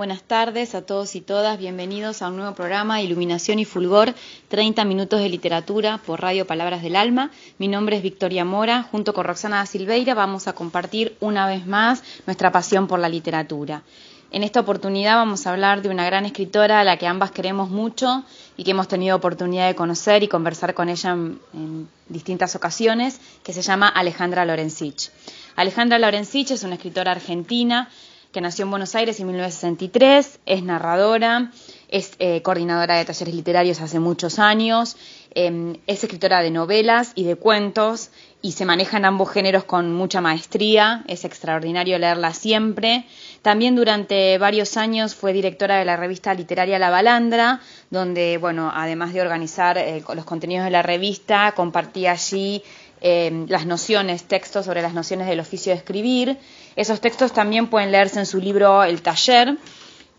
Buenas tardes a todos y todas, bienvenidos a un nuevo programa Iluminación y Fulgor, 30 minutos de literatura por Radio Palabras del Alma. Mi nombre es Victoria Mora, junto con Roxana da Silveira vamos a compartir una vez más nuestra pasión por la literatura. En esta oportunidad vamos a hablar de una gran escritora a la que ambas queremos mucho y que hemos tenido oportunidad de conocer y conversar con ella en, distintas ocasiones, que se llama Alejandra Lorenzich. Alejandra Lorenzich es una escritora argentina que nació en Buenos Aires en 1963, es narradora, es eh, coordinadora de talleres literarios hace muchos años, em, es escritora de novelas y de cuentos y se maneja en ambos géneros con mucha maestría, es extraordinario leerla siempre. También durante varios años fue directora de la revista literaria La Balandra, donde, bueno, además de organizar eh, los contenidos de la revista, compartía allí em, las nociones, textos sobre las nociones del oficio de escribir. Esos textos también pueden leerse en su libro El Taller,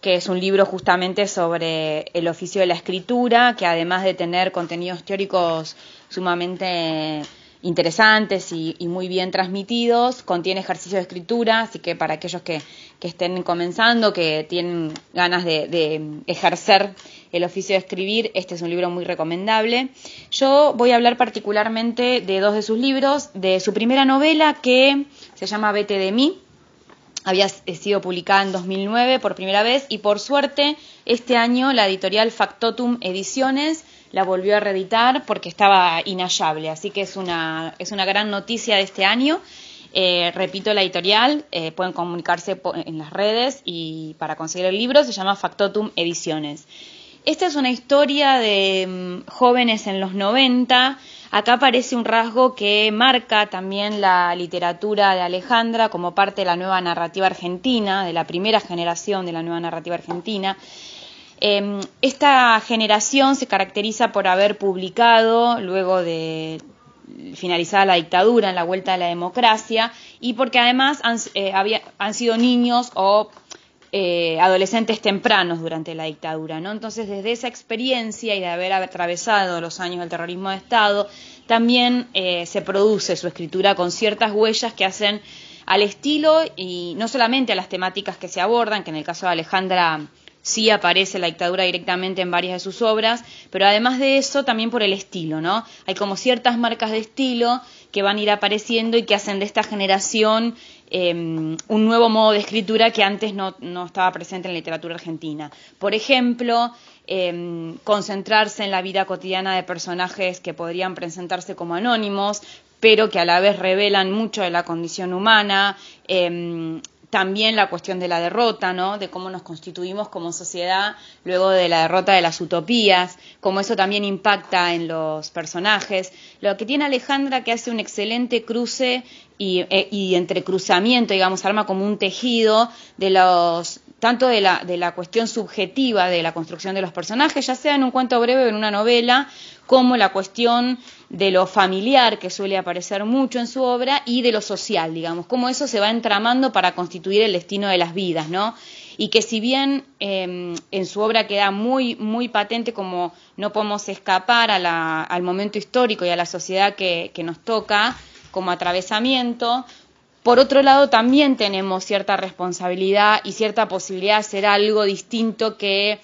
que es un libro justamente sobre el oficio de la escritura, que además de tener contenidos teóricos sumamente interesantes y, muy bien transmitidos, contiene ejercicios de escritura, así que para aquellos que, estén comenzando, que tienen ganas de, de, ejercer el oficio de escribir, este es un libro muy recomendable. Yo voy a hablar particularmente de dos de sus libros, de su primera novela que se llama Vete de mí, había sido publicada en 2009 por primera vez y por suerte este año la editorial Factotum Ediciones la volvió a reeditar porque estaba inhallable, así que es una, es una gran noticia de este año. Eh, repito la editorial, eh, pueden comunicarse en las redes y para conseguir el libro se llama Factotum Ediciones. Esta es una historia de mm, jóvenes en los 90 Acá aparece un rasgo que marca también la literatura de Alejandra como parte de la nueva narrativa argentina, de la primera generación de la nueva narrativa argentina. Em, esta generación se caracteriza por haber publicado, luego de finalizada la dictadura, en la vuelta a la democracia, y porque además han, eh, sido niños o eh, adolescentes tempranos durante la dictadura, ¿no? Entonces, desde esa experiencia y de haber atravesado los años del terrorismo de Estado, también eh, se produce su escritura con ciertas huellas que hacen al estilo y no solamente a las temáticas que se abordan, que en el caso de Alejandra sí aparece la dictadura directamente en varias de sus obras, pero además de eso también por el estilo, ¿no? Hay como ciertas marcas de estilo que van a ir apareciendo y que hacen de esta generación Em, un nuevo modo de escritura que antes no, estaba presente en la literatura argentina. Por ejemplo, em, concentrarse en la vida cotidiana de personajes que podrían presentarse como anónimos, pero que a la vez revelan mucho de la condición humana, em, también la cuestión de la derrota, ¿no? De cómo nos constituimos como sociedad luego de la derrota de las utopías, cómo eso también impacta en los personajes. Lo que tiene Alejandra que hace un excelente cruce y, eh, y entrecruzamiento, digamos, arma como un tejido de los tanto de la, de la cuestión subjetiva de la construcción de los personajes, ya sea en un cuento breve o en una novela, como la cuestión de lo familiar, que suele aparecer mucho en su obra, y de lo social, digamos, cómo eso se va entramando para constituir el destino de las vidas, ¿no? Y que si bien em, en su obra queda muy, muy patente como no podemos escapar al momento histórico y a la sociedad que, que nos toca como atravesamiento, por otro lado, también tenemos cierta responsabilidad y cierta posibilidad de hacer algo distinto que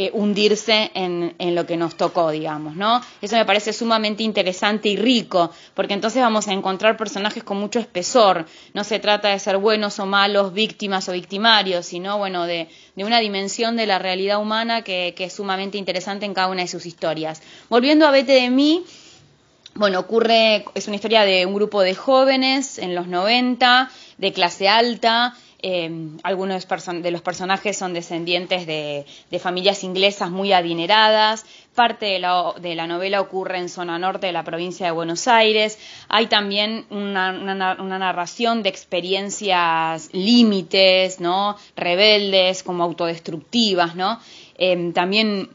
eh, hundirse en, lo que nos tocó, digamos, ¿no? Eso me parece sumamente interesante y rico, porque entonces vamos a encontrar personajes con mucho espesor. No se trata de ser buenos o malos, víctimas o victimarios, sino, bueno, de, una dimensión de la realidad humana que, que es sumamente interesante en cada una de sus historias. Volviendo a Vete de mí, bueno, ocurre, es una historia de un grupo de jóvenes en los 90, de clase alta. Eh, algunos de los personajes son descendientes de, familias inglesas muy adineradas. Parte de la, novela ocurre en zona norte de la provincia de Buenos Aires. Hay también una, narración de experiencias límites, ¿no? Rebeldes, como autodestructivas, ¿no? Eh, también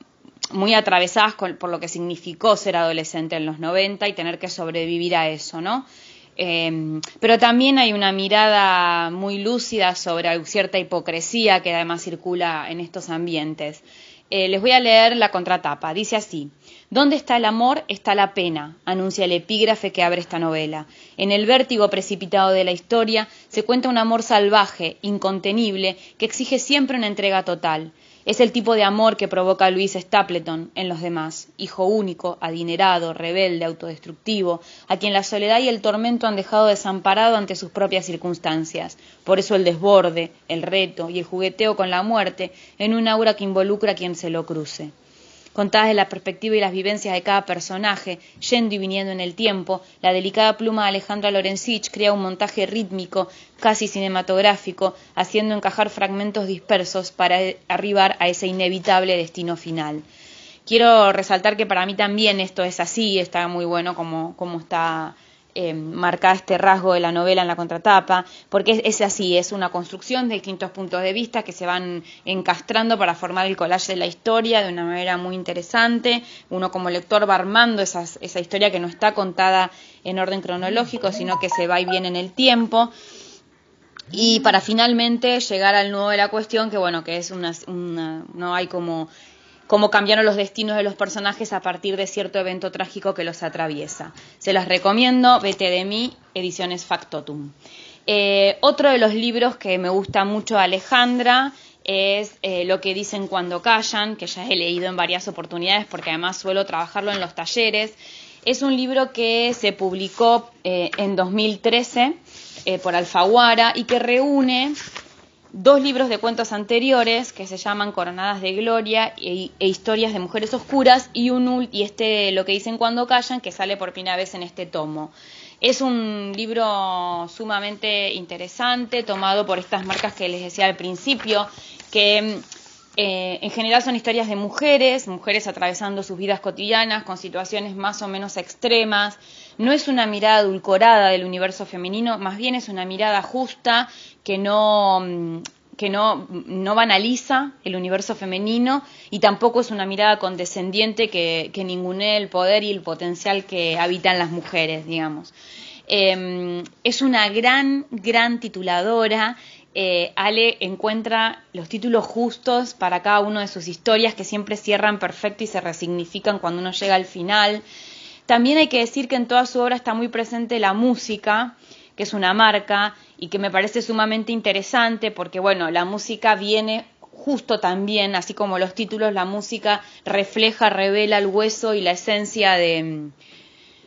muy atravesadas por lo que significó ser adolescente en los 90 y tener que sobrevivir a eso, ¿no? Em, pero también hay una mirada muy lúcida sobre cierta hipocresía que además circula en estos ambientes. Eh, les voy a leer la contratapa. Dice así, ¿Dónde está el amor? Está la pena, anuncia el epígrafe que abre esta novela. En el vértigo precipitado de la historia se cuenta un amor salvaje, incontenible, que exige siempre una entrega total. Es el tipo de amor que provoca Luis Stapleton en los demás, hijo único, adinerado, rebelde, autodestructivo, a quien la soledad y el tormento han dejado desamparado ante sus propias circunstancias. Por eso el desborde, el reto y el jugueteo con la muerte en un aura que involucra a quien se lo cruce contadas de la perspectiva y las vivencias de cada personaje, yendo y viniendo en el tiempo, la delicada pluma de Alejandra Lorenzich crea un montaje rítmico, casi cinematográfico, haciendo encajar fragmentos dispersos para arribar a ese inevitable destino final. Quiero resaltar que para mí también esto es así, está muy bueno como, como está eh, marca este rasgo de la novela en la contratapa, porque es, así, es una construcción de distintos puntos de vista que se van encastrando para formar el collage de la historia de una manera muy interesante. Uno como lector va armando esa historia que no está contada en orden cronológico, sino que se va y viene en el tiempo. Y para finalmente llegar al nudo de la cuestión, que bueno, que es una no hay como cómo cambiaron los destinos de los personajes a partir de cierto evento trágico que los atraviesa. Se las recomiendo, Vete de mí, ediciones Factotum. Eh, otro de los libros que me gusta mucho Alejandra es eh, Lo que dicen cuando callan, que ya he leído en varias oportunidades porque además suelo trabajarlo en los talleres. Es un libro que se publicó eh, en 2013 por Alfaguara y que reúne dos libros de cuentos anteriores que se llaman Coronadas de Gloria e, e, Historias de Mujeres Oscuras y, un, y este Lo que dicen cuando callan que sale por primera vez en este tomo. Es un libro sumamente interesante, tomado por estas marcas que les decía al principio, que eh, en general son historias de mujeres, mujeres atravesando sus vidas cotidianas con situaciones más o menos extremas, no es una mirada adulcorada del universo femenino, más bien es una mirada justa que no mm, que no, no banaliza el universo femenino y tampoco es una mirada condescendiente que, que ningune el poder y el potencial que habitan las mujeres, digamos. Em, es una gran, gran tituladora. Eh, Ale encuentra los títulos justos para cada una de sus historias que siempre cierran perfecto y se resignifican cuando uno llega al final. También hay que decir que en toda su obra está muy presente la música, que es una marca y que me parece sumamente interesante porque, bueno, la música viene justo también, así como los títulos, la música refleja, revela el hueso y la esencia de,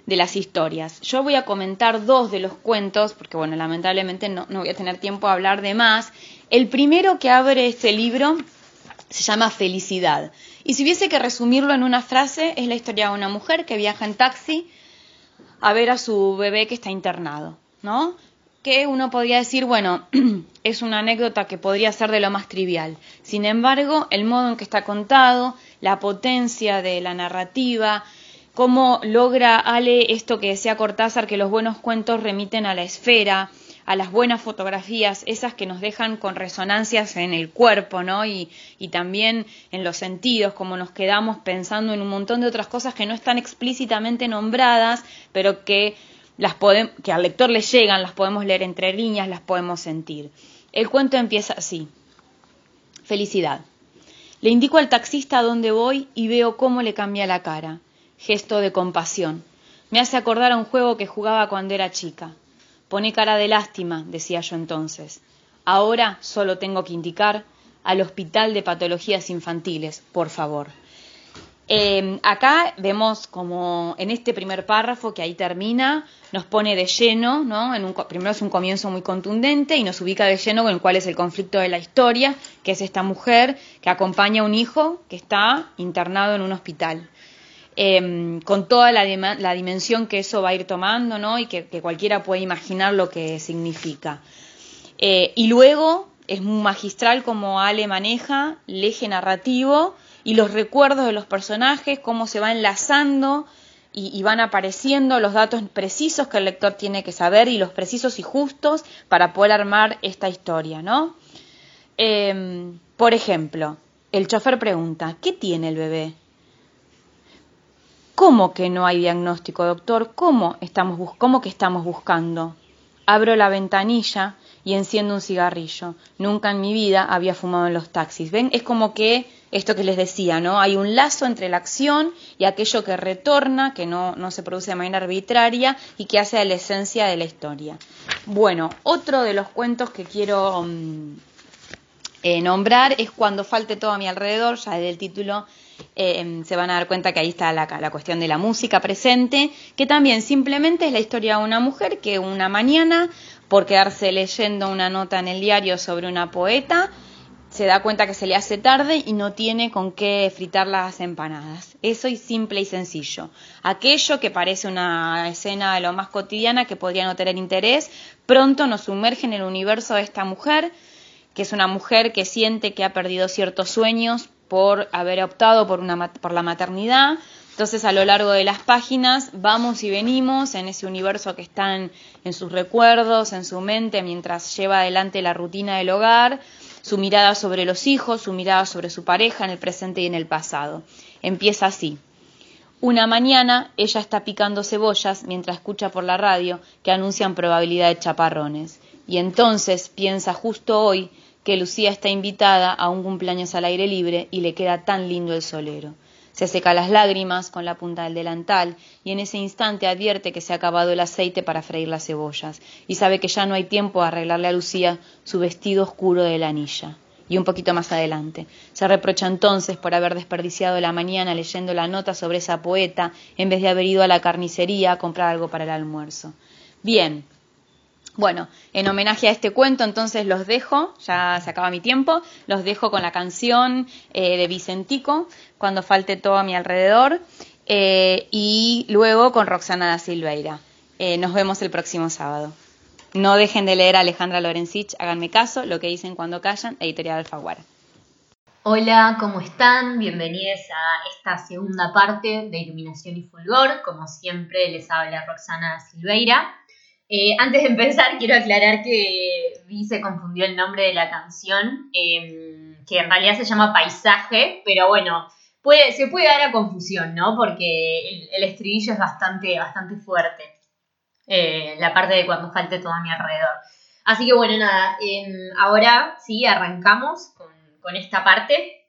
de las historias. Yo voy a comentar dos de los cuentos, porque bueno, lamentablemente no, no, voy a tener tiempo a hablar de más. El primero que abre este libro se llama Felicidad. Y si hubiese que resumirlo en una frase, es la historia de una mujer que viaja en taxi a ver a su bebé que está internado, ¿no? Que uno podría decir, bueno, es una anécdota que podría ser de lo más trivial. Sin embargo, el modo en que está contado, la potencia de la narrativa, cómo logra Ale esto que decía Cortázar, que los buenos cuentos remiten a la esfera, a las buenas fotografías, esas que nos dejan con resonancias en el cuerpo, ¿no? Y, y también en los sentidos, como nos quedamos pensando en un montón de otras cosas que no están explícitamente nombradas, pero que las que al lector le llegan, las podemos leer entre líneas, las podemos sentir. El cuento empieza así. Felicidad. Le indico al taxista a dónde voy y veo cómo le cambia la cara. Gesto de compasión. Me hace acordar a un juego que jugaba cuando era chica. Pone cara de lástima, decía yo entonces. Ahora solo tengo que indicar al Hospital de Patologías Infantiles, por favor. Eh, acá vemos como en este primer párrafo que ahí termina, nos pone de lleno, ¿no? En un, primero es un comienzo muy contundente y nos ubica de lleno con el cual es el conflicto de la historia, que es esta mujer que acompaña a un hijo que está internado en un hospital. Em, con toda la, dimensión que eso va a ir tomando, ¿no? Y que, cualquiera puede imaginar lo que significa. Eh, y luego es magistral como Ale maneja el eje narrativo y los recuerdos de los personajes, cómo se va enlazando y, van apareciendo los datos precisos que el lector tiene que saber y los precisos y justos para poder armar esta historia, ¿no? Em, por ejemplo, el chofer pregunta, ¿qué tiene el bebé? ¿Cómo que no hay diagnóstico, doctor? ¿Cómo, estamos ¿Cómo que estamos buscando? Abro la ventanilla y enciendo un cigarrillo. Nunca en mi vida había fumado en los taxis. ¿Ven? Es como que esto que les decía, ¿no? Hay un lazo entre la acción y aquello que retorna, que no, no se produce de manera arbitraria y que hace a la esencia de la historia. Bueno, otro de los cuentos que quiero mm, eh, nombrar es Cuando falte todo a mi alrededor, ya del título eh, se van a dar cuenta que ahí está la, la, cuestión de la música presente, que también simplemente es la historia de una mujer que una mañana, por quedarse leyendo una nota en el diario sobre una poeta, se da cuenta que se le hace tarde y no tiene con qué fritar las empanadas. Eso es simple y sencillo. Aquello que parece una escena de lo más cotidiana que podría no tener interés, pronto nos sumerge en el universo de esta mujer, que es una mujer que siente que ha perdido ciertos sueños por haber optado por, una, por la maternidad. Entonces a lo largo de las páginas vamos y venimos en ese universo que está en sus recuerdos, en su mente, mientras lleva adelante la rutina del hogar su mirada sobre los hijos, su mirada sobre su pareja en el presente y en el pasado. Empieza así. Una mañana ella está picando cebollas mientras escucha por la radio que anuncian probabilidad de chaparrones. Y entonces piensa justo hoy que Lucía está invitada a un cumpleaños al aire libre y le queda tan lindo el solero. Se seca las lágrimas con la punta del delantal y en ese instante advierte que se ha acabado el aceite para freír las cebollas y sabe que ya no hay tiempo a arreglarle a Lucía su vestido oscuro de la anilla. Y un poquito más adelante. Se reprocha entonces por haber desperdiciado la mañana leyendo la nota sobre esa poeta en vez de haber ido a la carnicería a comprar algo para el almuerzo. Bien, bueno, en homenaje a este cuento, entonces los dejo, ya se acaba mi tiempo, los dejo con la canción eh, de Vicentico, Cuando falte todo a mi alrededor, eh, y luego con Roxana da Silveira. Eh, nos vemos el próximo sábado. No dejen de leer a Alejandra Lorenzich, háganme caso, lo que dicen cuando callan, editorial Alfaguara. Hola, ¿cómo están? Bienvenidos a esta segunda parte de Iluminación y Fulgor. Como siempre, les habla Roxana Silveira. Eh, antes de empezar, quiero aclarar que Vi se confundió el nombre de la canción, em, que en realidad se llama Paisaje, pero bueno, se puede dar a confusión, ¿no? Porque el, estribillo es bastante, bastante fuerte. Eh, la parte de cuando falte todo a mi alrededor. Así que bueno, nada, em, ahora sí, arrancamos con, con esta parte.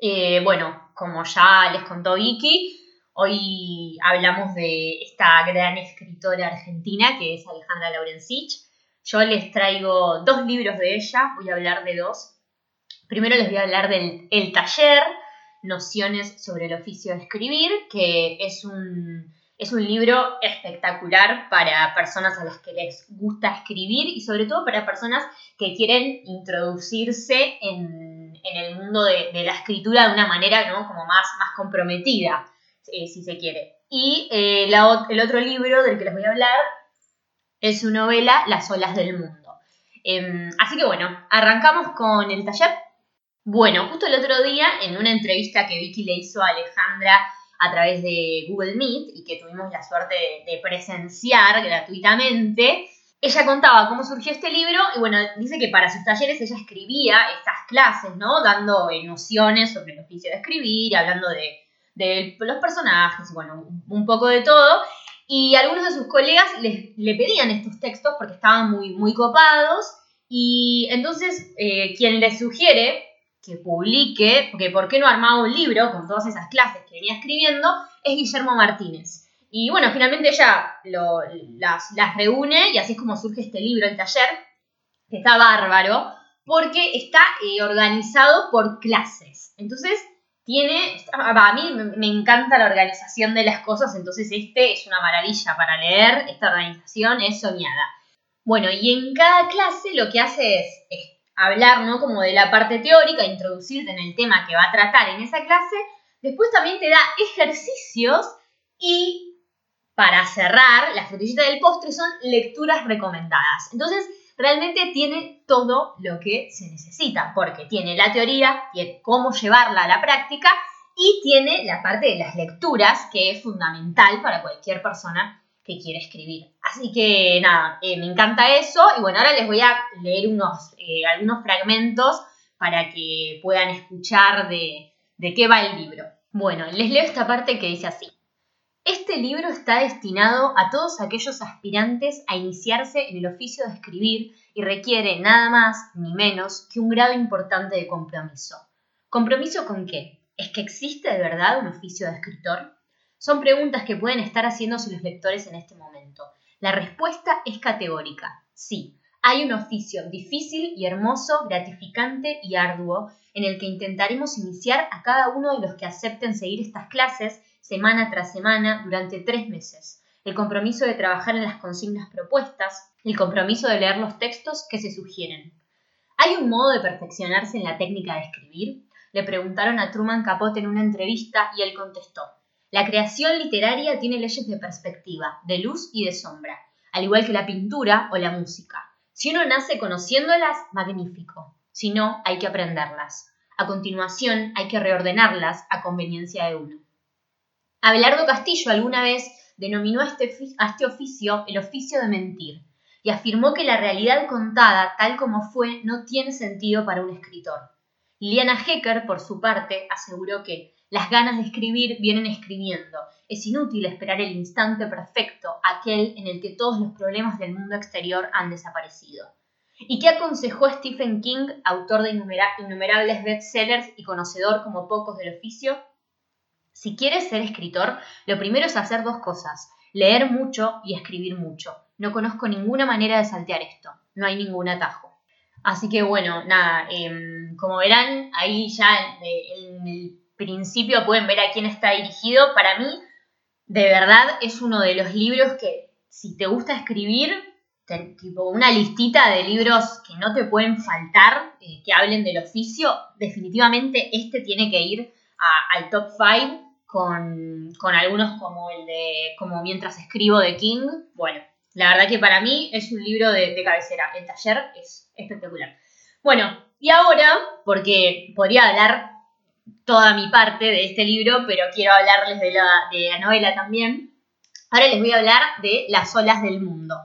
Eh, bueno, como ya les contó Vicky, Hoy hablamos de esta gran escritora argentina que es Alejandra Laurencich. Yo les traigo dos libros de ella, voy a hablar de dos. Primero les voy a hablar del El Taller, Nociones sobre el oficio de escribir, que es un, es un libro espectacular para personas a las que les gusta escribir y sobre todo para personas que quieren introducirse en, el mundo de, de, la escritura de una manera ¿no? como más, más comprometida. Eh, si se quiere. Y eh, el otro libro del que les voy a hablar es su novela Las olas del mundo. Em, así que bueno, arrancamos con el taller. Bueno, justo el otro día, en una entrevista que Vicky le hizo a Alejandra a través de Google Meet y que tuvimos la suerte de, presenciar gratuitamente, ella contaba cómo surgió este libro y bueno, dice que para sus talleres ella escribía estas clases, ¿no? Dando nociones sobre el oficio de escribir, hablando de de los personajes, bueno, un poco de todo. Y algunos de sus colegas le pedían estos textos porque estaban muy, muy copados. Y entonces, eh, quien le sugiere que publique, porque por qué no armaba un libro con todas esas clases que venía escribiendo, es Guillermo Martínez. Y bueno, finalmente ella las, las reúne y así es como surge este libro, el taller, que está bárbaro, porque está eh, organizado por clases. Entonces, tiene, a mí me encanta la organización de las cosas, entonces este es una maravilla para leer, esta organización es soñada. Bueno, y en cada clase lo que hace es, hablar, ¿no? Como de la parte teórica, introducirte en el tema que va a tratar en esa clase, después también te da ejercicios y para cerrar, la frutillita del postre son lecturas recomendadas. Entonces, realmente tiene todo lo que se necesita, porque tiene la teoría, tiene cómo llevarla a la práctica y tiene la parte de las lecturas, que es fundamental para cualquier persona que quiera escribir. Así que nada, eh, me encanta eso y bueno, ahora les voy a leer unos, eh, algunos fragmentos para que puedan escuchar de, de qué va el libro. Bueno, les leo esta parte que dice así. Este libro está destinado a todos aquellos aspirantes a iniciarse en el oficio de escribir y requiere nada más ni menos que un grado importante de compromiso. ¿Compromiso con qué? ¿Es que existe de verdad un oficio de escritor? Son preguntas que pueden estar haciéndose los lectores en este momento. La respuesta es categórica. Sí, hay un oficio difícil y hermoso, gratificante y arduo, en el que intentaremos iniciar a cada uno de los que acepten seguir estas clases semana tras semana durante tres meses. El compromiso de trabajar en las consignas propuestas, el compromiso de leer los textos que se sugieren. ¿Hay un modo de perfeccionarse en la técnica de escribir? Le preguntaron a Truman Capote en una entrevista y él contestó, la creación literaria tiene leyes de perspectiva, de luz y de sombra, al igual que la pintura o la música. Si uno nace conociéndolas, magnífico. Si no, hay que aprenderlas. A continuación, hay que reordenarlas a conveniencia de uno. Abelardo Castillo alguna vez denominó a este, a este oficio el oficio de mentir y afirmó que la realidad contada tal como fue no tiene sentido para un escritor. Liliana Hecker, por su parte, aseguró que las ganas de escribir vienen escribiendo. Es inútil esperar el instante perfecto, aquel en el que todos los problemas del mundo exterior han desaparecido. ¿Y qué aconsejó Stephen King, autor de innumerables bestsellers y conocedor como pocos del oficio? Si quieres ser escritor, lo primero es hacer dos cosas, leer mucho y escribir mucho. No conozco ninguna manera de saltear esto, no hay ningún atajo. Así que bueno, nada, em, como verán, ahí ya en el principio pueden ver a quién está dirigido. Para mí, de verdad, es uno de los libros que, si te gusta escribir, tipo una listita de libros que no te pueden faltar, eh, que hablen del oficio, definitivamente este tiene que ir al top 5 con, algunos como el de como mientras escribo de King. Bueno, la verdad que para mí es un libro de, de cabecera. El taller es espectacular. Bueno, y ahora, porque podría hablar toda mi parte de este libro, pero quiero hablarles de la, novela también. Ahora les voy a hablar de Las olas del mundo.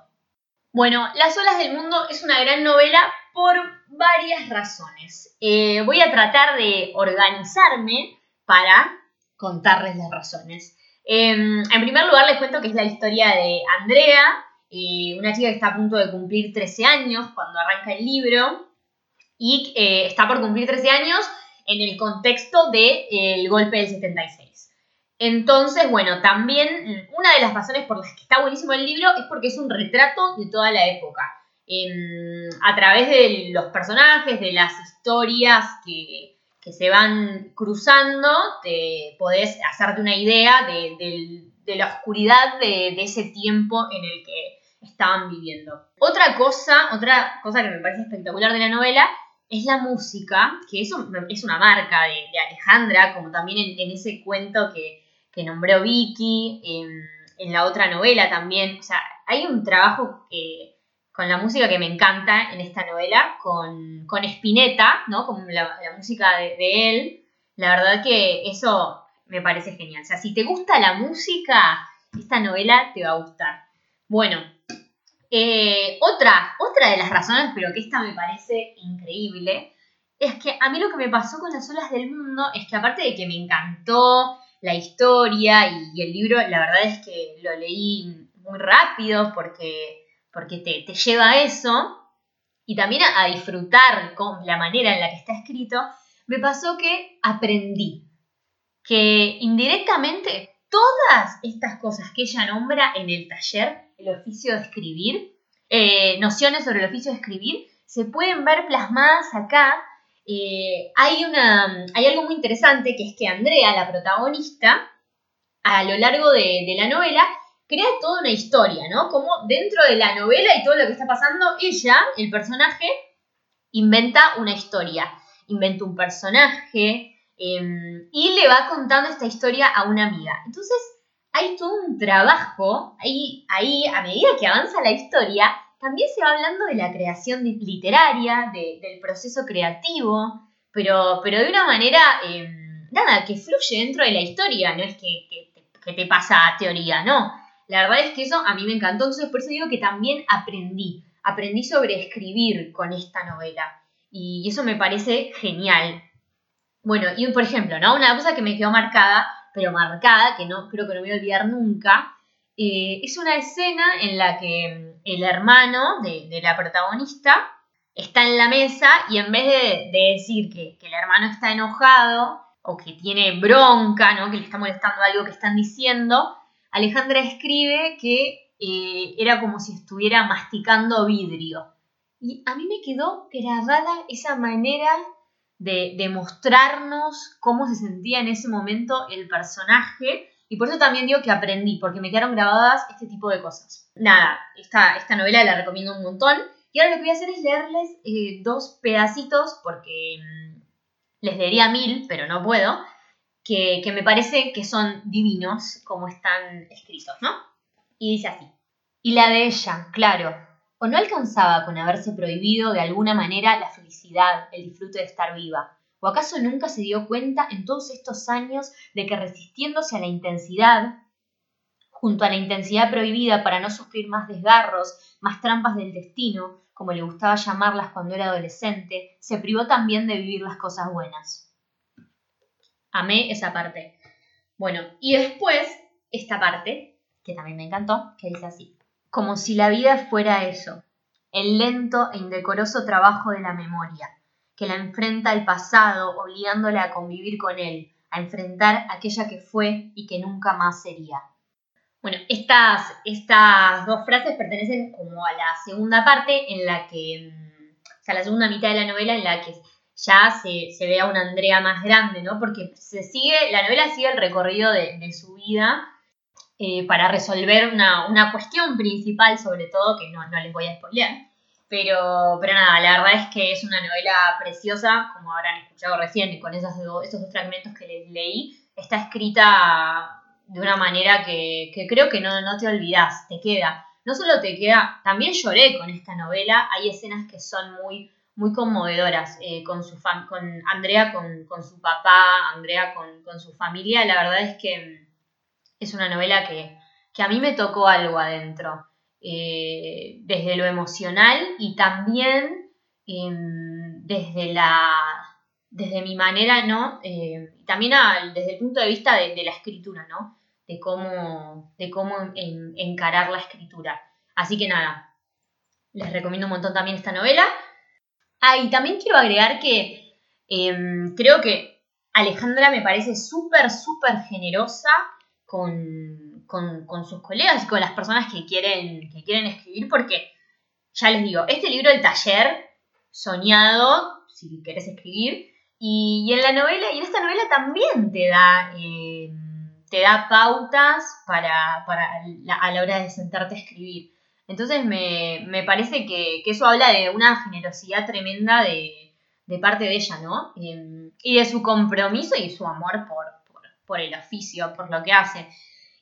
Bueno, Las olas del mundo es una gran novela por varias razones. Eh, voy a tratar de organizarme para contarles las razones. Em, en primer lugar les cuento que es la historia de Andrea, eh, una chica que está a punto de cumplir 13 años cuando arranca el libro y eh, está por cumplir 13 años en el contexto del golpe del 76. Entonces, bueno, también una de las razones por las que está buenísimo el libro es porque es un retrato de toda la época. a través de los personajes, de las historias que, se van cruzando, te podés hacerte una idea de, la oscuridad de, de, ese tiempo en el que estaban viviendo. Otra cosa, otra cosa que me parece espectacular de la novela es la música, que es, es una marca de, Alejandra, como también en, ese cuento que, nombró Vicky, en, la otra novela también. O sea, hay un trabajo con la música que me encanta en esta novela, con, con Spinetta, ¿no? Con la, música de, él. La verdad que eso me parece genial. O sea, si te gusta la música, esta novela te va a gustar. Bueno, eh, otra, otra de las razones, pero que esta me parece increíble, es que a mí lo que me pasó con las olas del mundo es que aparte de que me encantó la historia y, el libro, la verdad es que lo leí muy rápido porque, porque te, lleva a eso y también a, a disfrutar con la manera en la que está escrito, me pasó que aprendí que indirectamente todas estas cosas que ella nombra en el taller el oficio de escribir, eh, nociones sobre el oficio de escribir, se pueden ver plasmadas acá. Eh, hay, una, hay algo muy interesante que es que Andrea, la protagonista, a lo largo de, de la novela, crea toda una historia, ¿no? Como dentro de la novela y todo lo que está pasando, ella, el personaje, inventa una historia, inventa un personaje em, y le va contando esta historia a una amiga. Entonces, hay todo un trabajo, ahí, ahí a medida que avanza la historia, también se va hablando de la creación literaria, del proceso creativo, pero, pero de una manera, em, nada, que fluye dentro de la historia, no es que, te pasa teoría, no. La verdad es que eso a mí me encantó, entonces por eso digo que también aprendí, aprendí sobre escribir con esta novela, y eso me parece genial. Bueno, y por ejemplo, ¿no? Una cosa que me quedó marcada pero marcada, que no creo que no voy a olvidar nunca, eh, es una escena en la que mm, el hermano de, la protagonista está en la mesa y en vez de, decir que, el hermano está enojado o que tiene bronca, ¿no? que le está molestando algo que están diciendo, Alejandra escribe que eh, era como si estuviera masticando vidrio. Y a mí me quedó grabada esa manera de, de, mostrarnos cómo se sentía en ese momento el personaje. Y por eso también digo que aprendí, porque me quedaron grabadas este tipo de cosas. Nada, esta, esta novela la recomiendo un montón. Y ahora lo que voy a hacer es leerles eh, dos pedacitos, porque mm, les leería mil, pero no puedo, que, que me parece que son divinos como están escritos, ¿no? Y dice así. Y la de ella, claro, ¿O no alcanzaba con haberse prohibido de alguna manera la felicidad, el disfrute de estar viva? ¿O acaso nunca se dio cuenta en todos estos años de que resistiéndose a la intensidad, junto a la intensidad prohibida para no sufrir más desgarros, más trampas del destino, como le gustaba llamarlas cuando era adolescente, se privó también de vivir las cosas buenas? Amé esa parte. Bueno, y después esta parte, que también me encantó, que dice así como si la vida fuera eso, el lento e indecoroso trabajo de la memoria, que la enfrenta al pasado obligándola a convivir con él, a enfrentar aquella que fue y que nunca más sería. Bueno, estas, estas dos frases pertenecen como a la segunda parte en la que, o sea, la segunda mitad de la novela en la que ya se, ve a una Andrea más grande, ¿no? Porque se sigue, la novela sigue el recorrido de, de su vida eh, para resolver una, cuestión principal, sobre todo, que no, les voy a spoilear. Pero, pero nada, la verdad es que es una novela preciosa, como habrán escuchado recién, con esos dos, fragmentos que les leí. Está escrita de una manera que, creo que no, no te olvidas, te queda. No solo te queda, también lloré con esta novela, hay escenas que son muy, muy conmovedoras, eh, con, su con Andrea, con, con, su papá, Andrea con, con su familia, la verdad es que es una novela que, a mí me tocó algo adentro, eh, desde lo emocional y también em, desde la desde mi manera, ¿no? Eh, también desde el punto de vista de, la escritura, ¿no? De cómo, de cómo encarar la escritura. Así que nada, les recomiendo un montón también esta novela. Ah, y también quiero agregar que em, creo que Alejandra me parece súper, súper generosa con, sus colegas y con las personas que quieren, que quieren escribir, porque ya les digo, este libro del taller soñado, si querés escribir, y, en la novela, y en esta novela también te da, eh, te da pautas para, a la hora de sentarte a escribir. Entonces me, parece que, eso habla de una generosidad tremenda de, parte de ella, ¿no? Eh, y de su compromiso y su amor por, por el oficio, por lo que hace.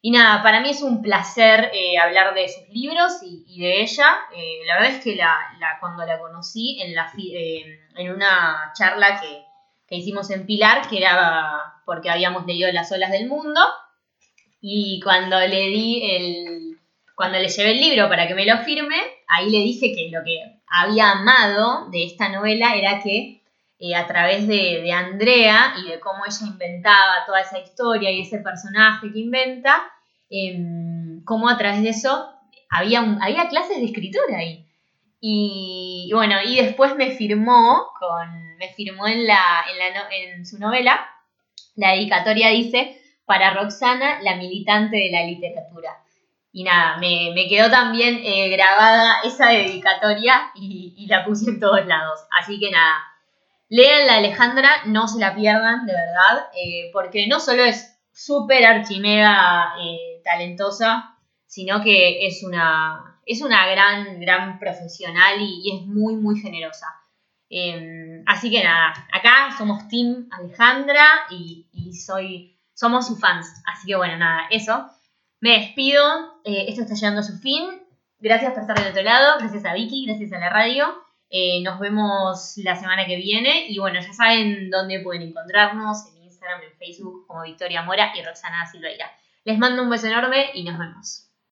Y nada, para mí es un placer eh, hablar de sus libros y, de ella. Eh, la verdad es que la, cuando la conocí en, la, eh, en una charla que, que, hicimos en Pilar, que era porque habíamos leído Las olas del mundo, y cuando le di el, cuando le llevé el libro para que me lo firme, ahí le dije que lo que había amado de esta novela era que eh, a través de, Andrea y de cómo ella inventaba toda esa historia y ese personaje que inventa, em, cómo a través de eso había, había clases de escritura ahí. Y, bueno, y después me firmó, con, me firmó en, la, en, su novela, la dedicatoria dice, para Roxana, la militante de la literatura. Y nada, me, quedó también eh, grabada esa dedicatoria y, y la puse en todos lados. Así que nada, Lean la Alejandra, no se la pierdan, de verdad, eh, porque no solo es súper archimega eh, talentosa, sino que es una, es una gran, gran profesional y, es muy, muy generosa. Em, así que nada, acá somos Team Alejandra y, soy, somos sus fans. Así que bueno, nada, eso. Me despido, eh, esto está llegando a su fin. Gracias por estar del otro lado, gracias a Vicky, gracias a la radio. Eh, nos vemos la semana que viene y bueno, ya saben dónde pueden encontrarnos, en Instagram, en Facebook como Victoria Mora y Roxana Silveira. Les mando un beso enorme y nos vemos.